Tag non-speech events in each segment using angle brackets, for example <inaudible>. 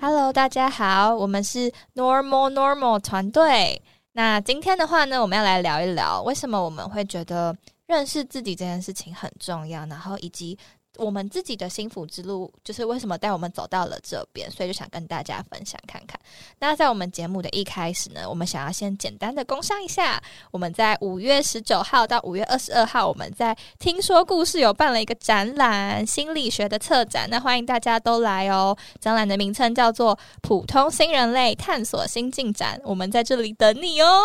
Hello，大家好，我们是 Normal Normal 团队。那今天的话呢，我们要来聊一聊为什么我们会觉得认识自己这件事情很重要，然后以及。我们自己的幸福之路，就是为什么带我们走到了这边，所以就想跟大家分享看看。那在我们节目的一开始呢，我们想要先简单的工商一下，我们在五月十九号到五月二十二号，我们在听说故事有办了一个展览，心理学的策展，那欢迎大家都来哦。展览的名称叫做《普通新人类探索新进展》，我们在这里等你哦。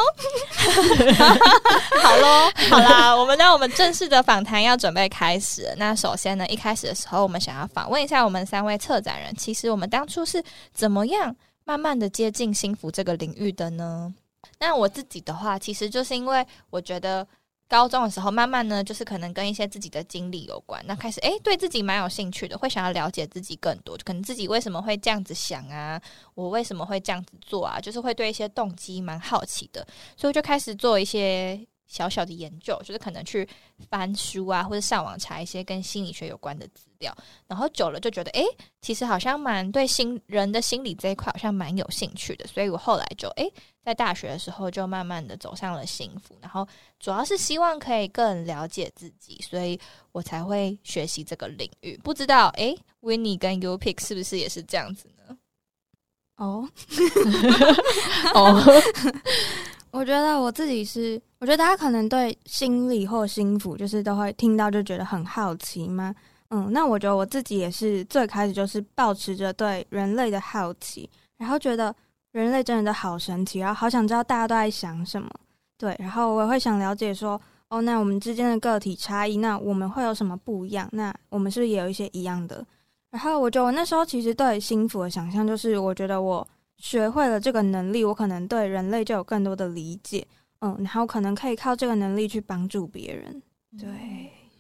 <laughs> 好喽，好啦，我们那我们正式的访谈要准备开始。那首先呢，一开始的时候，我们想要访问一下我们三位策展人。其实我们当初是怎么样慢慢的接近幸福这个领域的呢？那我自己的话，其实就是因为我觉得高中的时候，慢慢呢，就是可能跟一些自己的经历有关，那开始诶，对自己蛮有兴趣的，会想要了解自己更多，可能自己为什么会这样子想啊，我为什么会这样子做啊，就是会对一些动机蛮好奇的，所以我就开始做一些。小小的研究，就是可能去翻书啊，或者上网查一些跟心理学有关的资料，然后久了就觉得，诶，其实好像蛮对心人的心理这一块好像蛮有兴趣的，所以我后来就，诶，在大学的时候就慢慢的走上了幸福，然后主要是希望可以更了解自己，所以我才会学习这个领域。不知道，诶，Winnie 跟 YouPick 是不是也是这样子呢？哦，<laughs> <laughs> 哦。我觉得我自己是，我觉得大家可能对心理或幸福，就是都会听到就觉得很好奇嘛。嗯，那我觉得我自己也是最开始就是抱持着对人类的好奇，然后觉得人类真的好神奇，然后好想知道大家都在想什么。对，然后我也会想了解说，哦，那我们之间的个体差异，那我们会有什么不一样？那我们是不是也有一些一样的？然后我觉得我那时候其实对幸福的想象，就是我觉得我。学会了这个能力，我可能对人类就有更多的理解，嗯，然后可能可以靠这个能力去帮助别人，对，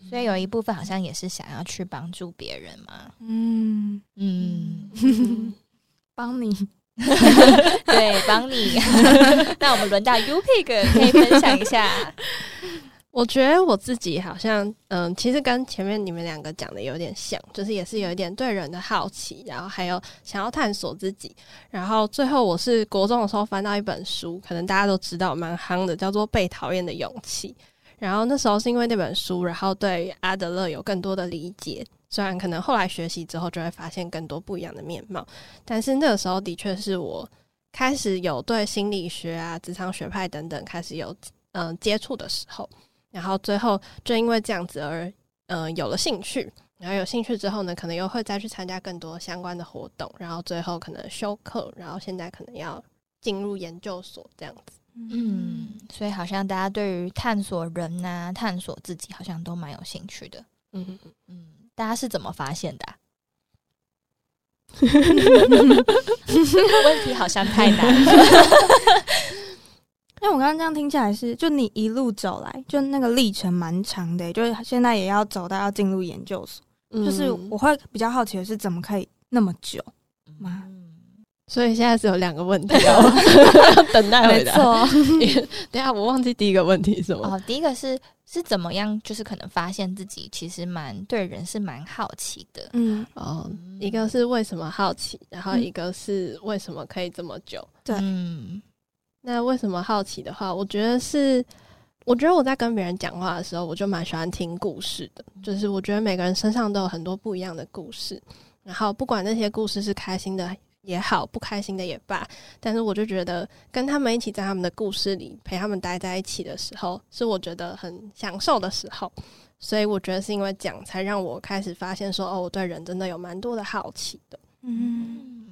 所以有一部分好像也是想要去帮助别人嘛，嗯嗯，<laughs> 帮你，<laughs> 对，帮你，<laughs> 那我们轮到 YouPick 可以分享一下。我觉得我自己好像，嗯，其实跟前面你们两个讲的有点像，就是也是有一点对人的好奇，然后还有想要探索自己。然后最后我是国中的时候翻到一本书，可能大家都知道蛮夯的，叫做《被讨厌的勇气》。然后那时候是因为那本书，然后对阿德勒有更多的理解。虽然可能后来学习之后就会发现更多不一样的面貌，但是那个时候的确是我开始有对心理学啊、职场学派等等开始有嗯接触的时候。然后最后就因为这样子而嗯、呃、有了兴趣，然后有兴趣之后呢，可能又会再去参加更多相关的活动，然后最后可能修课，然后现在可能要进入研究所这样子。嗯，所以好像大家对于探索人呐、啊、探索自己，好像都蛮有兴趣的。嗯嗯嗯，大家是怎么发现的、啊？<laughs> 问题好像太难了。<laughs> 那我刚刚这样听起来是，就你一路走来，就那个历程蛮长的，就是现在也要走到要进入研究所，嗯，就是我会比较好奇的是，怎么可以那么久吗？<laughs> 所以现在是有两个问题要 <laughs> 等待回答。没错，<laughs> 等下我忘记第一个问题是什么？哦，第一个是是怎么样，就是可能发现自己其实蛮对人是蛮好奇的。嗯，哦，一个是为什么好奇，然后一个是为什么可以这么久？对，嗯。那为什么好奇的话，我觉得是，我觉得我在跟别人讲话的时候，我就蛮喜欢听故事的。就是我觉得每个人身上都有很多不一样的故事，然后不管那些故事是开心的也好，不开心的也罢，但是我就觉得跟他们一起在他们的故事里陪他们待在一起的时候，是我觉得很享受的时候。所以我觉得是因为讲，才让我开始发现说，哦，我对人真的有蛮多的好奇的。嗯。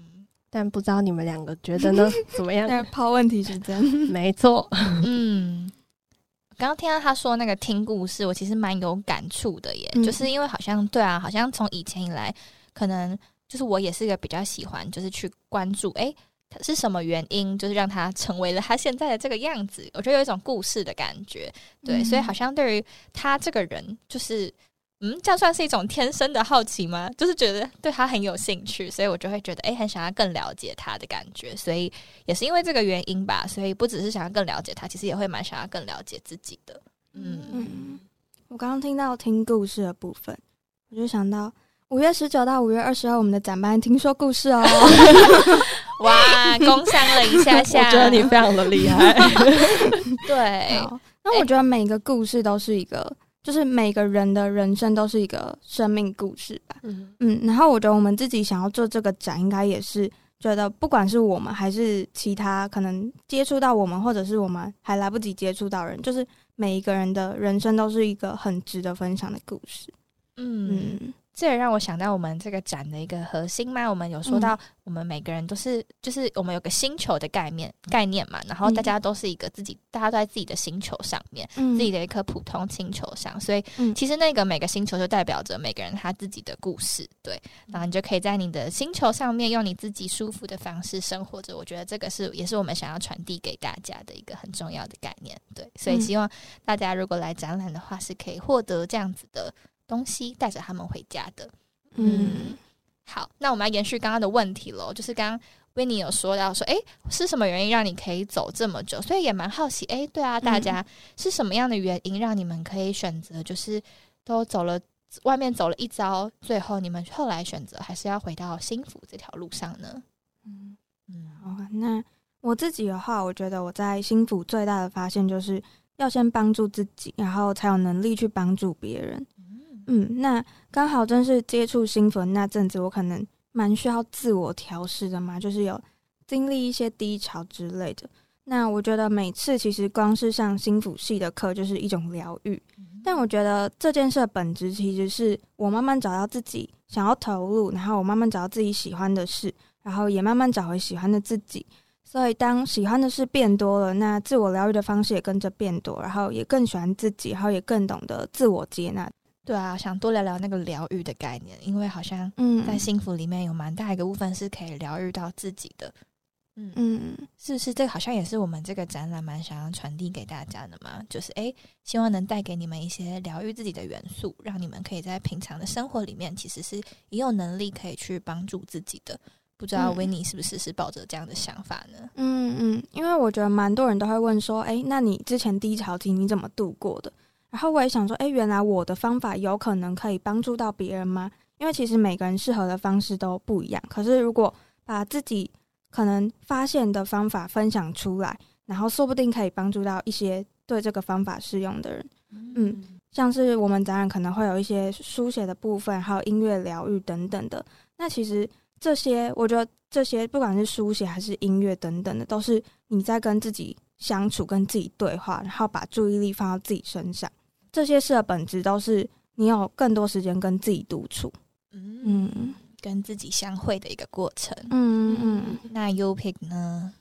但不知道你们两个觉得呢？<laughs> 怎么样？抛问题是真，<laughs> 没错。嗯，刚刚听到他说那个听故事，我其实蛮有感触的耶。嗯、就是因为好像对啊，好像从以前以来，可能就是我也是一个比较喜欢，就是去关注，哎，他是什么原因，就是让他成为了他现在的这个样子。我觉得有一种故事的感觉，对，嗯、所以好像对于他这个人，就是嗯，这样算是一种天生的好奇吗？就是觉得对他很有兴趣，所以我就会觉得，哎，很想要更了解他的感觉。所以也是因为这个原因吧，所以不只是想要更了解他，其实也会蛮想要更了解自己的。嗯嗯，我刚刚听到听故事的部分，我就想到五月十九到五月二十号，我们的展班听说故事哦。<laughs> 哇，工商了一下下，我觉得你非常的厉害。<laughs> 对，那我觉得每个故事都是一个。就是每个人的人生都是一个生命故事吧，嗯嗯，然后我觉得我们自己想要做这个展，应该也是觉得不管是我们还是其他可能接触到我们，或者是我们还来不及接触到人，就是每一个人的人生都是一个很值得分享的故事，嗯。嗯这也让我想到我们这个展的一个核心嘛，我们有说到我们每个人都是，就是我们有个星球的概念概念嘛，然后大家都是一个自己，大家都在自己的星球上面，自己的一颗普通星球上，所以其实那个每个星球就代表着每个人他自己的故事，对，然后你就可以在你的星球上面用你自己舒服的方式生活着。我觉得这个是也是我们想要传递给大家的一个很重要的概念，对，所以希望大家如果来展览的话，是可以获得这样子的。东西带着他们回家的，嗯，好，那我们来延续刚刚的问题喽，就是刚刚 Winnie 有说到说，哎，是什么原因让你可以走这么久？所以也蛮好奇，哎，对啊，大家是什么样的原因让你们可以选择，就是都走了外面走了一遭，最后你们后来选择还是要回到幸福这条路上呢？嗯嗯，好，那我自己的话，我觉得我在幸福最大的发现就是要先帮助自己，然后才有能力去帮助别人。嗯，那刚好正是接触新粉那阵子，我可能蛮需要自我调试的嘛，就是有经历一些低潮之类的。那我觉得每次其实光是上心辅系的课就是一种疗愈，但我觉得这件事的本质其实是我慢慢找到自己想要投入，然后我慢慢找到自己喜欢的事，然后也慢慢找回喜欢的自己。所以当喜欢的事变多了，那自我疗愈的方式也跟着变多，然后也更喜欢自己，然后也更懂得自我接纳。对啊，想多聊聊那个疗愈的概念，因为好像嗯，在幸福里面有蛮大一个部分是可以疗愈到自己的，嗯嗯，是不是？这个好像也是我们这个展览蛮想要传递给大家的嘛，就是诶，希望能带给你们一些疗愈自己的元素，让你们可以在平常的生活里面，其实是也有能力可以去帮助自己的。不知道 Winnie 是不是是抱着这样的想法呢？嗯嗯，因为我觉得蛮多人都会问说，诶，那你之前低潮期你怎么度过的？然后我也想说，诶，原来我的方法有可能可以帮助到别人吗？因为其实每个人适合的方式都不一样。可是如果把自己可能发现的方法分享出来，然后说不定可以帮助到一些对这个方法适用的人。嗯，像是我们展览可能会有一些书写的部分，还有音乐疗愈等等的。那其实这些，我觉得这些不管是书写还是音乐等等的，都是你在跟自己相处、跟自己对话，然后把注意力放到自己身上。这些事的本质都是你有更多时间跟自己独处，嗯，跟自己相会的一个过程，嗯嗯。那 U-Pick 呢？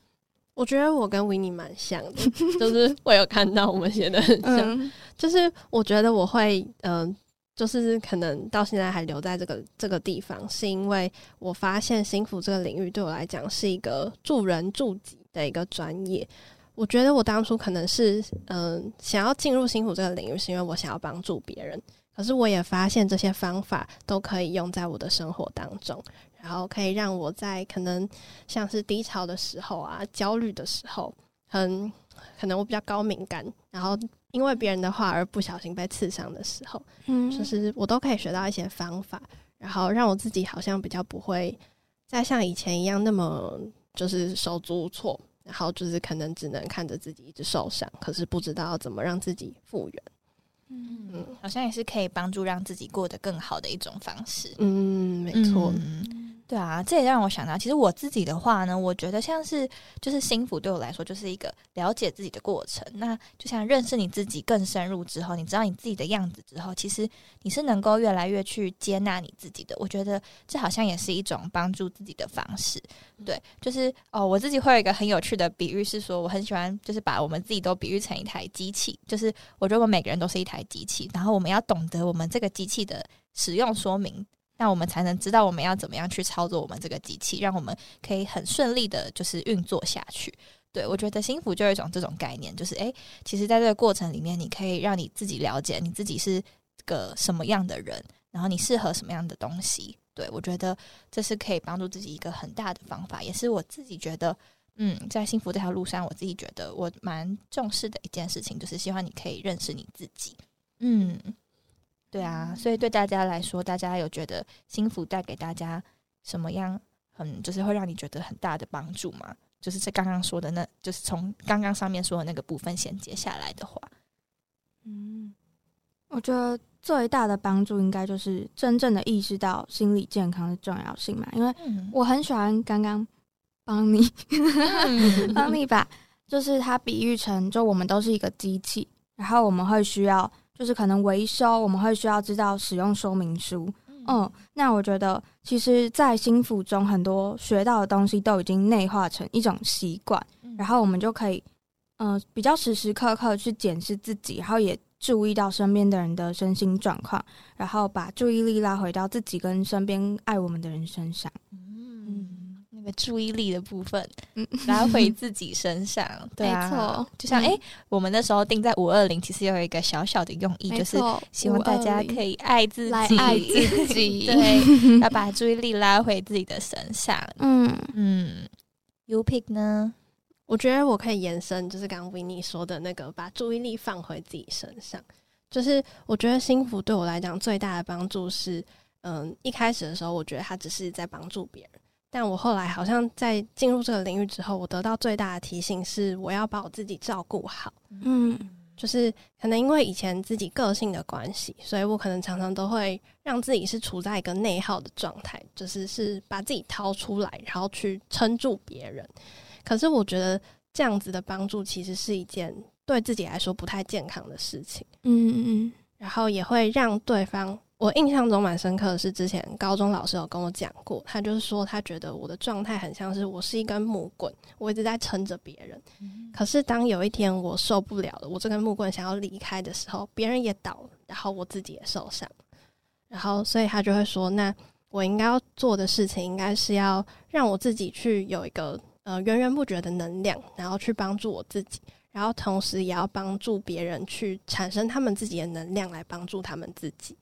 我觉得我跟 Winnie 蛮像的，<laughs> 就是我有看到我们写的很像，嗯、就是我觉得我会，嗯、呃，就是可能到现在还留在这个这个地方，是因为我发现幸福这个领域对我来讲是一个助人助己的一个专业。我觉得我当初可能是，嗯、呃，想要进入辛苦这个领域，是因为我想要帮助别人。可是我也发现这些方法都可以用在我的生活当中，然后可以让我在可能像是低潮的时候啊、焦虑的时候，很可能我比较高敏感，然后因为别人的话而不小心被刺伤的时候，嗯，就是我都可以学到一些方法，然后让我自己好像比较不会再像以前一样那么就是手足无措。然后就是可能只能看着自己一直受伤，可是不知道怎么让自己复原。嗯，嗯，好像也是可以帮助让自己过得更好的一种方式。嗯，没错。嗯对啊，这也让我想到，其实我自己的话呢，我觉得像是就是幸福对我来说就是一个了解自己的过程。那就像认识你自己更深入之后，你知道你自己的样子之后，其实你是能够越来越去接纳你自己的。我觉得这好像也是一种帮助自己的方式。对，就是哦，我自己会有一个很有趣的比喻，是说我很喜欢就是把我们自己都比喻成一台机器，就是我觉得我们每个人都是一台机器，然后我们要懂得我们这个机器的使用说明。那我们才能知道我们要怎么样去操作我们这个机器，让我们可以很顺利的，就是运作下去。对，我觉得幸福就有一种这种概念，就是诶，其实在这个过程里面，你可以让你自己了解你自己是个什么样的人，然后你适合什么样的东西。对，我觉得这是可以帮助自己一个很大的方法，也是我自己觉得，嗯，在幸福这条路上，我自己觉得我蛮重视的一件事情，就是希望你可以认识你自己。嗯，对啊，所以对大家来说，大家有觉得幸福带给大家什么样很，就是会让你觉得很大的帮助吗？就是这刚刚说的那，那就是从刚刚上面说的那个部分衔接下来的话，嗯，我觉得。最大的帮助应该就是真正的意识到心理健康的重要性嘛，因为我很喜欢刚刚帮你 <laughs> 帮你把，就是它比喻成就我们都是一个机器，然后我们会需要就是可能维修，我们会需要知道使用说明书。嗯，那我觉得其实，在心腹中很多学到的东西都已经内化成一种习惯，然后我们就可以嗯、呃、比较时时刻刻去检视自己，然后也。注意到身边的人的身心状况，然后把注意力拉回到自己跟身边爱我们的人身上。注意力的部分，嗯，<laughs> 拉回自己身上。<laughs> 对啊，没错。就像哎、欸，我们那时候定在五二零，其实有一个小小的用意，就是希望大家可以爱自己，爱自 <laughs> 己。对，要把注意力拉回自己的身上。嗯嗯，You pick 呢？我觉得我可以延伸，就是刚刚 Winnie 说的那个，把注意力放回自己身上。就是我觉得幸福对我来讲最大的帮助是，嗯，一开始的时候我觉得他只是在帮助别人，但我后来好像在进入这个领域之后，我得到最大的提醒是，我要把我自己照顾好。嗯，就是可能因为以前自己个性的关系，所以我可能常常都会让自己是处在一个内耗的状态，就是是把自己掏出来，然后去撑住别人。可是我觉得这样子的帮助其实是一件对自己来说不太健康的事情。嗯嗯嗯，然后也会让对方，我印象中蛮深刻的是，之前高中老师有跟我讲过，他就是说他觉得我的状态很像是我是一根木棍，我一直在撑着别人。可是当有一天我受不了了，我这根木棍想要离开的时候，别人也倒了，然后我自己也受伤。然后所以他就会说，那我应该要做的事情，应该是要让我自己去有一个。呃，源源不绝的能量，然后去帮助我自己，然后同时也要帮助别人去产生他们自己的能量来帮助他们自己。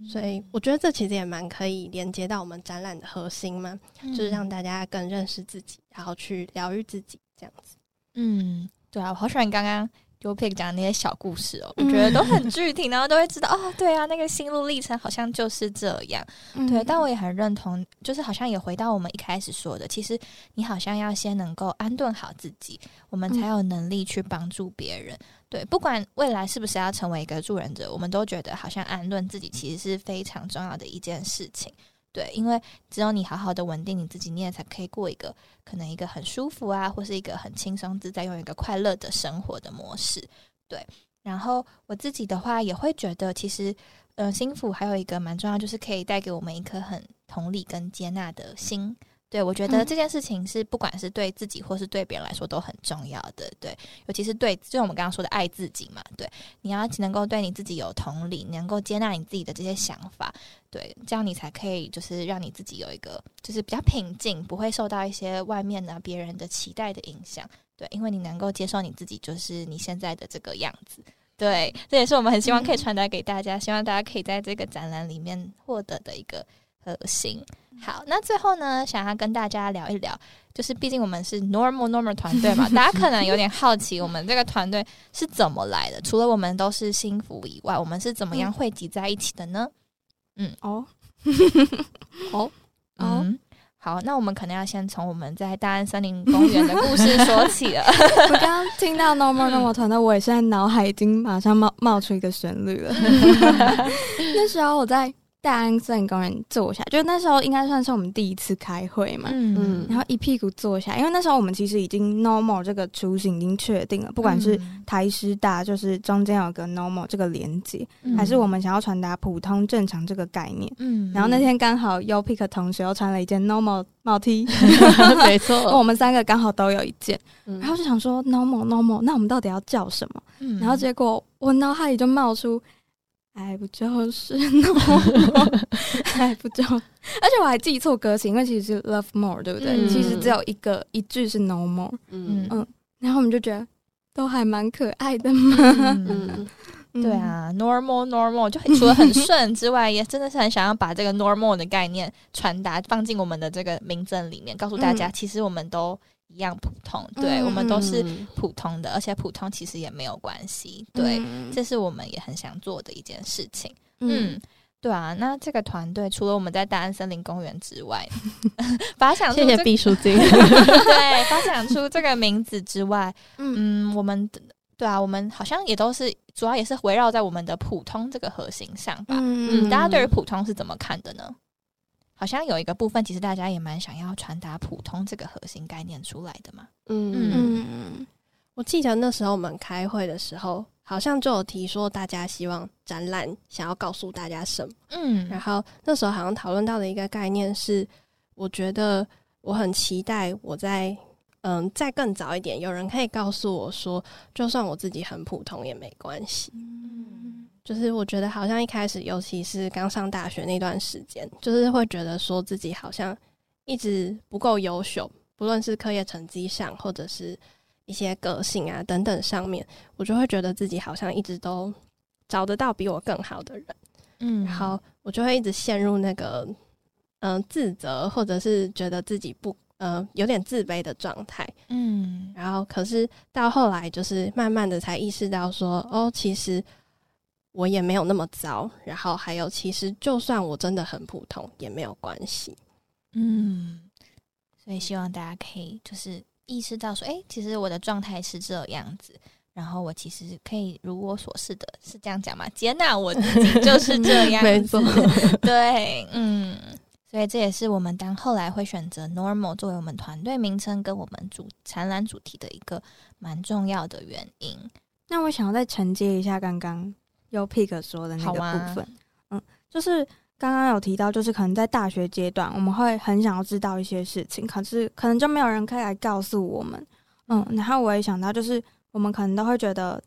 嗯、所以我觉得这其实也蛮可以连接到我们展览的核心嘛，嗯、就是让大家更认识自己，然后去疗愈自己这样子。嗯，对啊，我好喜欢刚刚。就 pick 讲那些小故事哦，我觉得都很具体，然后都会知道哦，对啊，那个心路历程好像就是这样，对。但我也很认同，就是好像也回到我们一开始说的，其实你好像要先能够安顿好自己，我们才有能力去帮助别人。对，不管未来是不是要成为一个助人者，我们都觉得好像安顿自己其实是非常重要的一件事情。对，因为只有你好好的稳定你自己，你也才可以过一个可能一个很舒服啊，或是一个很轻松自在、用一个快乐的生活的模式。对，然后我自己的话也会觉得，其实，呃，幸福还有一个蛮重要，就是可以带给我们一颗很同理跟接纳的心。对，我觉得这件事情是不管是对自己或是对别人来说都很重要的。对，尤其是对，就我们刚刚说的爱自己嘛。对，你要能够对你自己有同理，能够接纳你自己的这些想法。对，这样你才可以就是让你自己有一个就是比较平静，不会受到一些外面的别人的期待的影响。对，因为你能够接受你自己，就是你现在的这个样子。对，这也是我们很希望可以传达给大家，希望大家可以在这个展览里面获得的一个核心。好，那最后呢，想要跟大家聊一聊，就是毕竟我们是 normal normal 团队嘛，<laughs> 大家可能有点好奇，我们这个团队是怎么来的？除了我们都是幸福以外，我们是怎么样汇集在一起的呢？嗯，<laughs> 哦，哦，嗯，好，那我们可能要先从我们在大安森林公园的故事说起了。<laughs> 我刚刚听到 normal normal 团队，我也现在脑海已经马上冒冒出一个旋律了。那时候我在。大安森林公园坐下，就那时候应该算是我们第一次开会嘛，嗯，然后一屁股坐下，因为那时候我们其实已经 normal 这个雏形已经确定了，不管是台师大，就是中间有个 normal 这个连接，嗯、还是我们想要传达普通正常这个概念，嗯，然后那天刚好 U-Pick 同学又穿了一件 normal 帽 T，<laughs> 没错，我们三个刚好都有一件，然后就想说 normal normal，那我们到底要叫什么？嗯、然后结果我脑海里就冒出。爱不就是 no 爱 <laughs> 不就，而且我还记错歌词，因为其实是 love more，对不对？嗯、其实只有一个一句是 no more，嗯。嗯，然后我们就觉得都还蛮可爱的嘛，<laughs> 嗯，对啊，normal normal 就除了很顺之外，也真的是很想要把这个 normal 的概念传达放进我们的这个名字里面，告诉大家，其实我们都一样普通，对，我们都是普通的，而且普通其实也没有关系，对，这是我们也很想做的一件事情，嗯。对啊，那这个团队除了我们在大安森林公园之外，<laughs> 发想出、这个、谢谢毕书尽，<laughs> 对，发想出这个名字之外，嗯，嗯，我们对啊，我们好像也都是主要也是围绕在我们的普通这个核心上吧。嗯，嗯，大家对于普通是怎么看的呢？好像有一个部分，其实大家也蛮想要传达普通这个核心概念出来的嘛。嗯嗯嗯，我记得那时候我们开会的时候。好像就有提说，大家希望展览想要告诉大家什么？嗯，然后那时候好像讨论到的一个概念是，我觉得我很期待我在嗯再更早一点，有人可以告诉我说，就算我自己很普通也没关系。嗯，就是我觉得好像一开始，尤其是刚上大学那段时间，就是会觉得说自己好像一直不够优秀，不论是课业成绩上，或者是。一些个性啊等等上面，我就会觉得自己好像一直都找得到比我更好的人，嗯，然后我就会一直陷入那个嗯、呃、自责，或者是觉得自己不呃有点自卑的状态，嗯，然后可是到后来就是慢慢的才意识到说，哦，其实我也没有那么糟，然后还有其实就算我真的很普通也没有关系，嗯，所以希望大家可以就是。意识到说，哎、欸，其实我的状态是这样子，然后我其实可以如我所示的，是这样讲吗？接纳我自己就是这样，没错，<laughs> 对，嗯，所以这也是我们当后来会选择 normal 作为我们团队名称跟我们主展览主题的一个蛮重要的原因。那我想要再承接一下刚刚 Yopick 说的那个部分，啊、嗯，就是。刚刚有提到，就是可能在大学阶段，我们会很想要知道一些事情，可是可能就没有人可以来告诉我们。嗯，然后我也想到，就是我们可能都会觉得，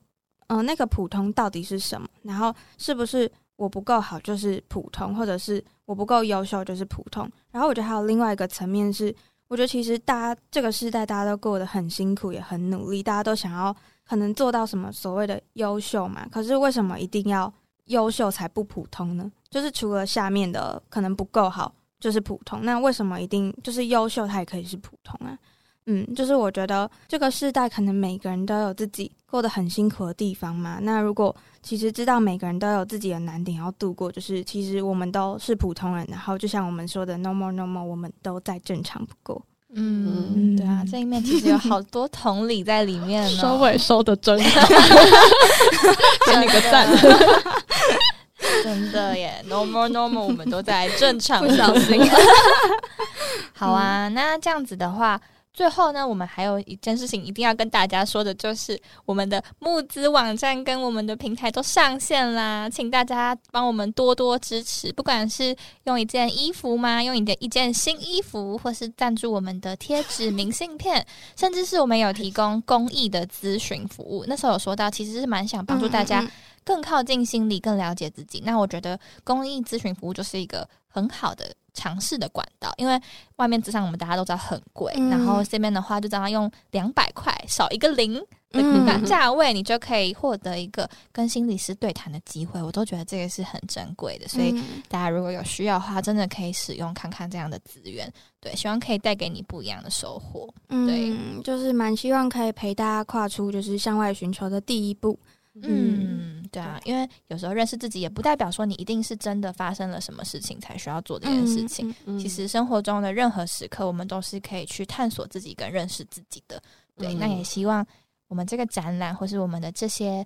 嗯、呃，那个普通到底是什么？然后是不是我不够好就是普通，或者是我不够优秀就是普通？然后我觉得还有另外一个层面是，我觉得其实大家这个时代大家都过得很辛苦，也很努力，大家都想要可能做到什么所谓的优秀嘛？可是为什么一定要优秀才不普通呢？就是除了下面的可能不够好，就是普通。那为什么一定就是优秀，它也可以是普通啊？嗯，就是我觉得这个世代可能每个人都有自己过得很辛苦的地方嘛。那如果其实知道每个人都有自己的难点要度过，就是其实我们都是普通人。然后就像我们说的，no more no more，我们都再正常不过。嗯，对啊，这一面其实有好多同理在里面呢。<laughs> 收尾收的真好，<laughs> 给你个赞。真的耶，normal normal，我们都在正常，不小心。<laughs> 好啊，那这样子的话，最后呢，我们还有一件事情一定要跟大家说的，就是我们的募资网站跟我们的平台都上线啦，请大家帮我们多多支持，不管是用一件衣服吗？用你的一件新衣服，或是赞助我们的贴纸、明信片，甚至是我们有提供公益的咨询服务。那时候有说到，其实是蛮想帮助大家。更靠近心理，更了解自己。那我觉得公益咨询服务就是一个很好的尝试的管道，因为外面咨商我们大家都知道很贵，嗯、然后这边的话就只要用两百块少一个零的价位，你就可以获得一个跟心理师对谈的机会。我都觉得这个是很珍贵的，所以大家如果有需要的话，真的可以使用看看这样的资源。对，希望可以带给你不一样的收获。对，嗯、就是蛮希望可以陪大家跨出就是向外寻求的第一步。嗯，对啊，因为有时候认识自己也不代表说你一定是真的发生了什么事情才需要做这件事情。其实生活中的任何时刻，我们都是可以去探索自己跟认识自己的。对，嗯、那也希望我们这个展览或是我们的这些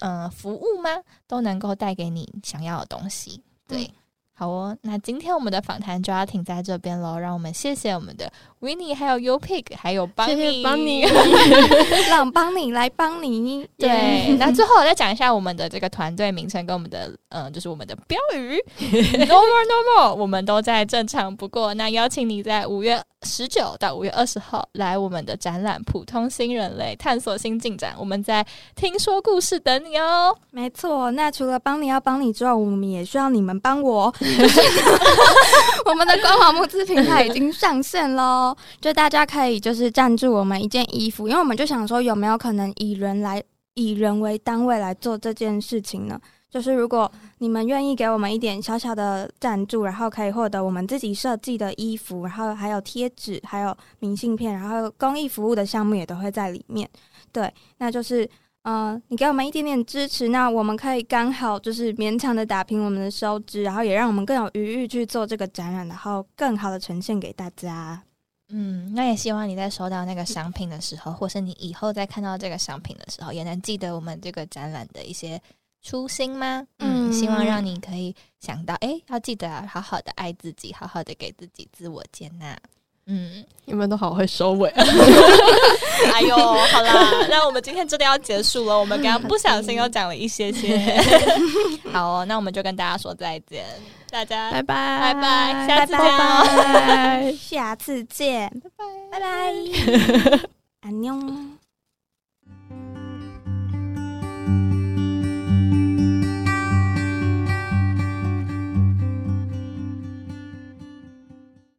呃服务吗，都能够带给你想要的东西。对。嗯好哦，那今天我们的访谈就要停在这边喽。让我们谢谢我们的 Winnie，还有 Yopick，还有邦尼，邦尼，<laughs> 让邦尼来帮你。对，那最后我再讲一下我们的这个团队名称跟我们的嗯，就是我们的标语 <laughs> No more no more，我们都在正常不过。那邀请你在五月十九到五月二十号来我们的展览《普通新人类探索新进展》，我们在听说故事等你哦。没错，那除了帮你要帮你之外，我们也需要你们帮我。<laughs> 我们的官网募资平台已经上线喽，就大家可以就是赞助我们一件衣服，因为我们就想说有没有可能以人来以人为单位来做这件事情呢？就是如果你们愿意给我们一点小小的赞助，然后可以获得我们自己设计的衣服，然后还有贴纸，还有明信片，然后公益服务的项目也都会在里面。对，那就是，嗯、呃，你给我们一点点支持，那我们可以刚好就是勉强的打平我们的收支，然后也让我们更有余裕去做这个展览，然后更好的呈现给大家。嗯，那也希望你在收到那个商品的时候，或是你以后再看到这个商品的时候，也能记得我们这个展览的一些。初心吗？嗯，希望让你可以想到，哎、欸，要记得好好的爱自己，好好的给自己自我接纳。嗯，你们都好会收尾。<laughs> 哎呦，好啦，<laughs> 那我们今天真的要结束了。我们刚刚不小心又讲了一些些。<laughs> 好哦，那我们就跟大家说再见，大家拜拜拜拜，下次见哦，拜拜下次见，拜拜拜拜，安妞。